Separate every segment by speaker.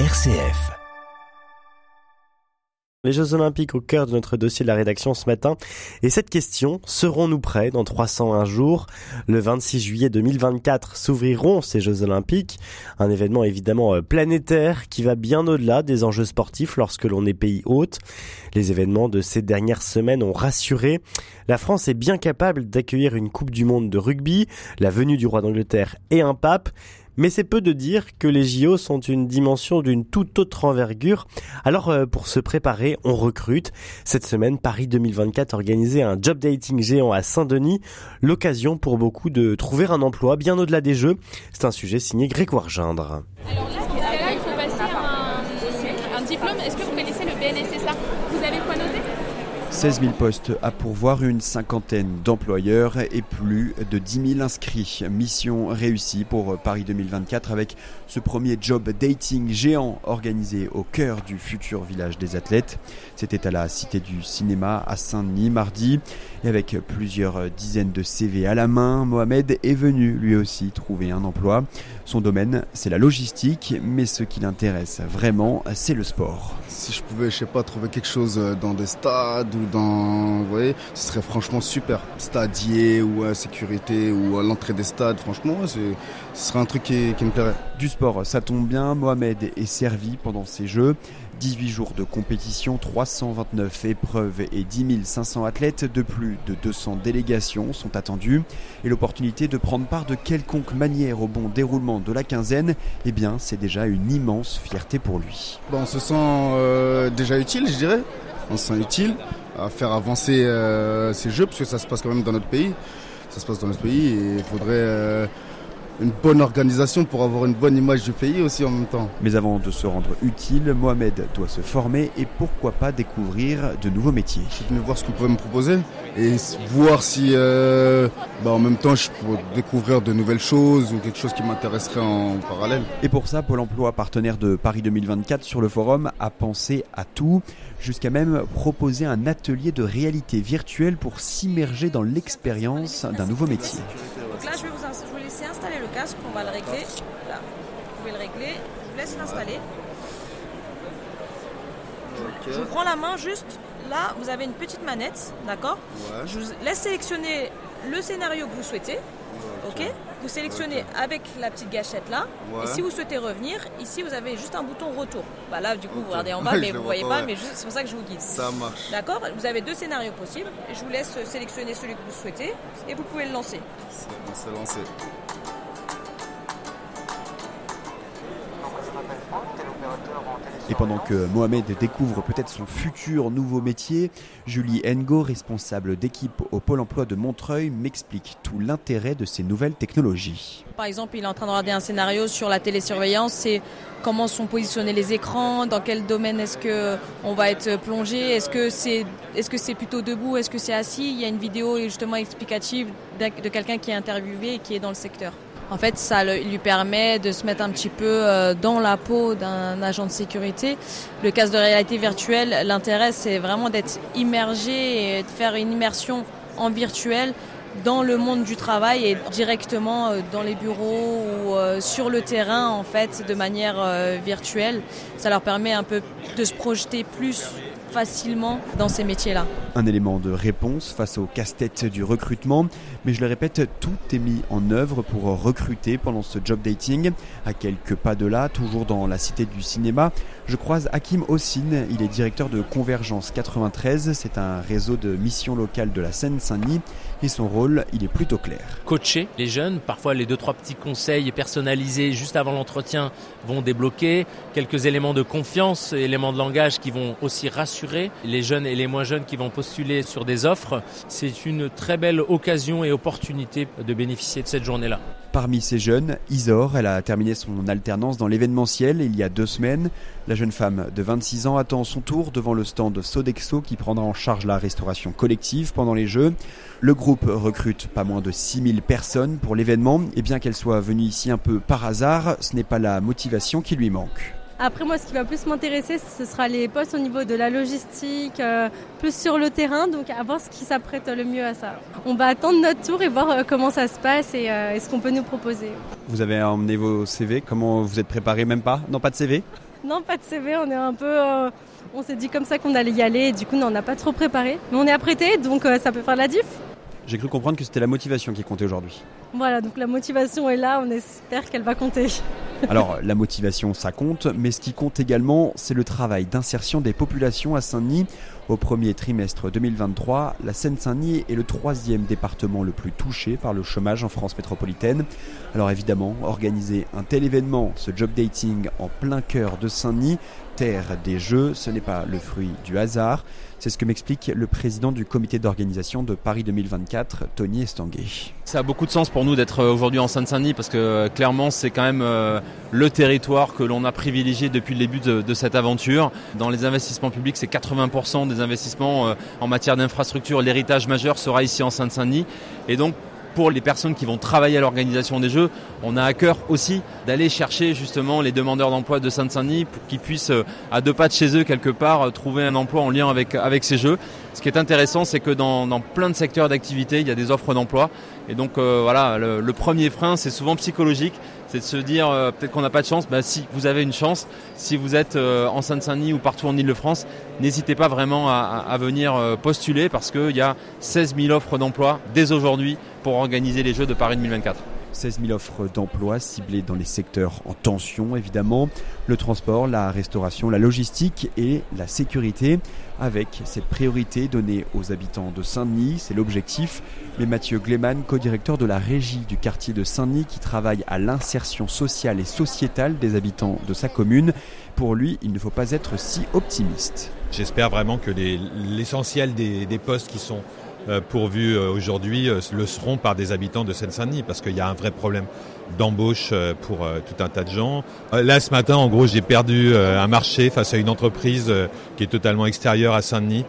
Speaker 1: RCF. Les Jeux Olympiques au cœur de notre dossier de la rédaction ce matin. Et cette question, serons-nous prêts dans 301 jours? Le 26 juillet 2024 s'ouvriront ces Jeux Olympiques. Un événement évidemment euh, planétaire qui va bien au-delà des enjeux sportifs lorsque l'on est pays hôte. Les événements de ces dernières semaines ont rassuré. La France est bien capable d'accueillir une Coupe du Monde de rugby, la venue du roi d'Angleterre et un pape. Mais c'est peu de dire que les JO sont une dimension d'une toute autre envergure. Alors euh, pour se préparer, on recrute. Cette semaine, Paris 2024 organisait un job dating géant à Saint-Denis, l'occasion pour beaucoup de trouver un emploi bien au-delà des jeux. C'est un sujet signé Grégoire Gindre.
Speaker 2: Alors là, il faut passer un, un diplôme. Est-ce que vous connaissez le BNSSA Vous avez quoi noter?
Speaker 3: 16 000 postes à pourvoir, une cinquantaine d'employeurs et plus de 10 000 inscrits. Mission réussie pour Paris 2024 avec ce premier job dating géant organisé au cœur du futur village des athlètes. C'était à la Cité du Cinéma à Saint-Denis mardi. Et avec plusieurs dizaines de CV à la main, Mohamed est venu lui aussi trouver un emploi. Son domaine, c'est la logistique, mais ce qui l'intéresse vraiment, c'est le sport.
Speaker 4: Si je pouvais, je sais pas, trouver quelque chose dans des stades ou dans, vous voyez, ce serait franchement super. Stadier ou à sécurité ou à l'entrée des stades, franchement, ce serait un truc qui, qui me plairait.
Speaker 3: Du sport, ça tombe bien, Mohamed est servi pendant ces Jeux. 18 jours de compétition, 329 épreuves et 10 500 athlètes de plus de 200 délégations sont attendus. Et l'opportunité de prendre part de quelconque manière au bon déroulement de la quinzaine, eh bien, c'est déjà une immense fierté pour lui.
Speaker 4: Bon, on se sent euh, déjà utile, je dirais. On se sent utile à faire avancer euh, ces jeux, parce que ça se passe quand même dans notre pays. Ça se passe dans notre pays et il faudrait euh, une bonne organisation pour avoir une bonne image du pays aussi en même temps.
Speaker 3: Mais avant de se rendre utile, Mohamed doit se former et pourquoi pas découvrir de nouveaux métiers.
Speaker 4: Je suis venu voir ce qu'on pouvait me proposer et voir si euh, bah en même temps je peux découvrir de nouvelles choses ou quelque chose qui m'intéresserait en parallèle.
Speaker 3: Et pour ça, Pôle Emploi, partenaire de Paris 2024 sur le forum, a pensé à tout, jusqu'à même proposer un atelier de réalité virtuelle pour s'immerger dans l'expérience d'un nouveau métier.
Speaker 5: Casque, on va le régler. Là, vous pouvez le régler. Je vous laisse l'installer. Je vous prends la main juste. Là, vous avez une petite manette, d'accord
Speaker 4: Ouais.
Speaker 5: Je vous laisse sélectionner le scénario que vous souhaitez. Ok Vous sélectionnez avec la petite gâchette là.
Speaker 4: Ouais.
Speaker 5: Et si vous souhaitez revenir, ici vous avez juste un bouton retour. Bah là, du coup, vous regardez en bas, mais vous
Speaker 4: le
Speaker 5: voyez pas, mais c'est pour ça que je vous guide.
Speaker 4: Ça marche.
Speaker 5: D'accord Vous avez deux scénarios possibles. Je vous laisse sélectionner celui que vous souhaitez et vous pouvez le lancer.
Speaker 4: On s'est lancé.
Speaker 3: Et pendant que Mohamed découvre peut-être son futur nouveau métier, Julie Ngo, responsable d'équipe au Pôle emploi de Montreuil, m'explique tout l'intérêt de ces nouvelles technologies.
Speaker 5: Par exemple, il est en train de regarder un scénario sur la télésurveillance, c'est comment sont positionnés les écrans, dans quel domaine est-ce que on va être plongé, est-ce que c'est est-ce que c'est plutôt debout, est-ce que c'est assis? Il y a une vidéo justement explicative de quelqu'un qui est interviewé et qui est dans le secteur. En fait, ça lui permet de se mettre un petit peu euh, dans la peau d'un agent de sécurité. Le casque de réalité virtuelle, l'intérêt, c'est vraiment d'être immergé et de faire une immersion en virtuel dans le monde du travail et directement euh, dans les bureaux ou euh, sur le terrain en fait de manière virtuelle. Ça leur permet un peu de se projeter plus facilement dans ces métiers-là.
Speaker 3: Un élément de réponse face au casse-tête du recrutement, mais je le répète, tout est mis en œuvre pour recruter pendant ce job dating. À quelques pas de là, toujours dans la cité du cinéma, je croise Hakim Ossine, il est directeur de Convergence 93, c'est un réseau de missions locales de la Seine-Saint-Denis, son rôle, il est plutôt clair.
Speaker 6: coacher les jeunes. Parfois, les deux, trois petits conseils personnalisés juste avant l'entretien vont débloquer quelques éléments de confiance, éléments de langage qui vont aussi rassurer les jeunes et les moins jeunes qui vont postuler sur des offres. C'est une très belle occasion et opportunité de bénéficier de cette journée-là.
Speaker 3: Parmi ces jeunes, Isor, elle a terminé son alternance dans l'événementiel il y a deux semaines. La jeune femme de 26 ans attend son tour devant le stand Sodexo qui prendra en charge la restauration collective pendant les Jeux. Le groupe recrute pas moins de 6000 personnes pour l'événement et bien qu'elle soit venue ici un peu par hasard, ce n'est pas la motivation qui lui manque.
Speaker 7: Après, moi, ce qui va plus m'intéresser, ce sera les postes au niveau de la logistique, euh, plus sur le terrain, donc à voir ce qui s'apprête le mieux à ça. On va attendre notre tour et voir euh, comment ça se passe et, euh, et ce qu'on peut nous proposer.
Speaker 3: Vous avez emmené vos CV, comment vous êtes préparé? Même pas? Non, pas de CV
Speaker 7: Non, pas de CV, on est un peu... Euh, on s'est dit comme ça qu'on allait y aller, et du coup, on n'a pas trop préparé. Mais on est apprêté, donc ça peut faire la diff.
Speaker 3: J'ai cru comprendre que c'était la motivation qui comptait aujourd'hui.
Speaker 7: Voilà, donc la motivation est là, on espère qu'elle va compter.
Speaker 3: Alors, la motivation, ça compte, mais ce qui compte également, c'est le travail d'insertion des populations à Saint-Denis. Au premier trimestre 2023, la Seine-Saint-Denis est le troisième département le plus touché par le chômage en France métropolitaine. Alors évidemment, organiser un tel événement, ce job dating en plein cœur de Saint-Denis, terre des jeux, ce n'est pas le fruit du hasard. C'est ce que m'explique le président du comité d'organisation de Paris 2024, Tony Estanguet.
Speaker 8: Ça a beaucoup de sens pour nous d'être euh, aujourd'hui en Seine-Saint-Denis parce que euh, clairement c'est quand même euh, le territoire que l'on a privilégié depuis le début de, cette aventure. Dans les investissements publics, c'est 80% des investissements en matière d'infrastructure. L'héritage majeur sera ici en Seine-Saint-Denis. Et donc pour les personnes qui vont travailler à l'organisation des Jeux, on a à cœur aussi d'aller chercher justement les demandeurs d'emploi de Sainte-Saint-Denis pour qu'ils puissent, euh, à deux pas de chez eux quelque part, euh, trouver un emploi en lien avec, ces Jeux. Ce qui est intéressant, c'est que dans, plein de secteurs d'activité, il y a des offres d'emploi. Et donc euh, voilà, le, premier frein, c'est souvent psychologique c'est de se dire peut-être qu'on n'a pas de chance. Bah, si vous avez une chance, si vous êtes en Seine-Saint-Denis ou partout en Ile-de-France, n'hésitez pas vraiment à, à venir postuler parce qu'il y a 16 000 offres d'emploi dès aujourd'hui pour organiser les Jeux de Paris 2024.
Speaker 3: 16 000 offres d'emploi ciblées dans les secteurs en tension évidemment, le transport, la restauration, la logistique et la sécurité, avec cette priorité donnée aux habitants de Saint-Denis, c'est l'objectif. Mais Mathieu Gleman, co-directeur de la régie du quartier de Saint-Denis qui travaille à l'insertion sociale et sociétale des habitants de sa commune, pour lui, il ne faut pas être si optimiste.
Speaker 9: J'espère vraiment que l'essentiel des, postes qui sont pourvus euh, aujourd'hui euh, le seront par des habitants de Seine-Saint-Denis parce qu'il y a un vrai problème d'embauche pour tout un tas de gens. Là, ce matin, en gros, j'ai perdu un marché face à une entreprise qui est totalement extérieure à Saint-Denis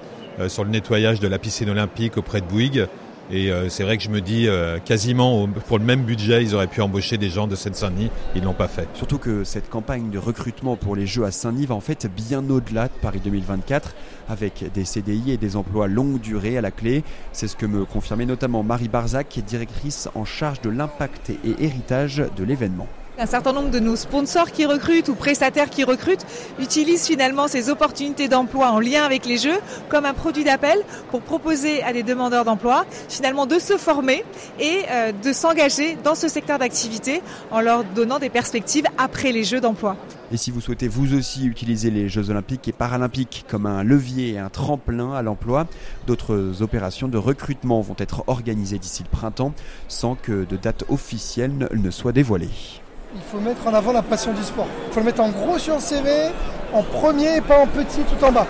Speaker 9: sur le nettoyage de la piscine olympique auprès de Bouygues. Et euh, c'est vrai que je me dis, euh, quasiment pour le même budget, ils auraient pu embaucher des gens de Seine-Saint-Denis. Ils l'ont pas fait.
Speaker 3: Surtout que cette campagne de recrutement pour les Jeux à Saint-Denis va en fait bien au-delà de Paris 2024, avec des CDI et des emplois longue durée à la clé. C'est ce que me confirmait notamment Marie Barzac, directrice en charge de l'impact et héritage de l'événement.
Speaker 10: Un certain nombre de nos sponsors qui recrutent ou prestataires qui recrutent utilisent finalement ces opportunités d'emploi en lien avec les jeux comme un produit d'appel pour proposer à des demandeurs d'emploi finalement de se former et euh, de s'engager dans ce secteur d'activité en leur donnant des perspectives après les jeux d'emploi.
Speaker 3: Et si vous souhaitez vous aussi utiliser les Jeux olympiques et paralympiques comme un levier et un tremplin à l'emploi, d'autres opérations de recrutement vont être organisées d'ici le printemps sans que de date officielle ne soit dévoilée
Speaker 11: il faut mettre en avant la passion du sport. Il faut le mettre en gros sur le CV, en premier et pas en petit tout en bas.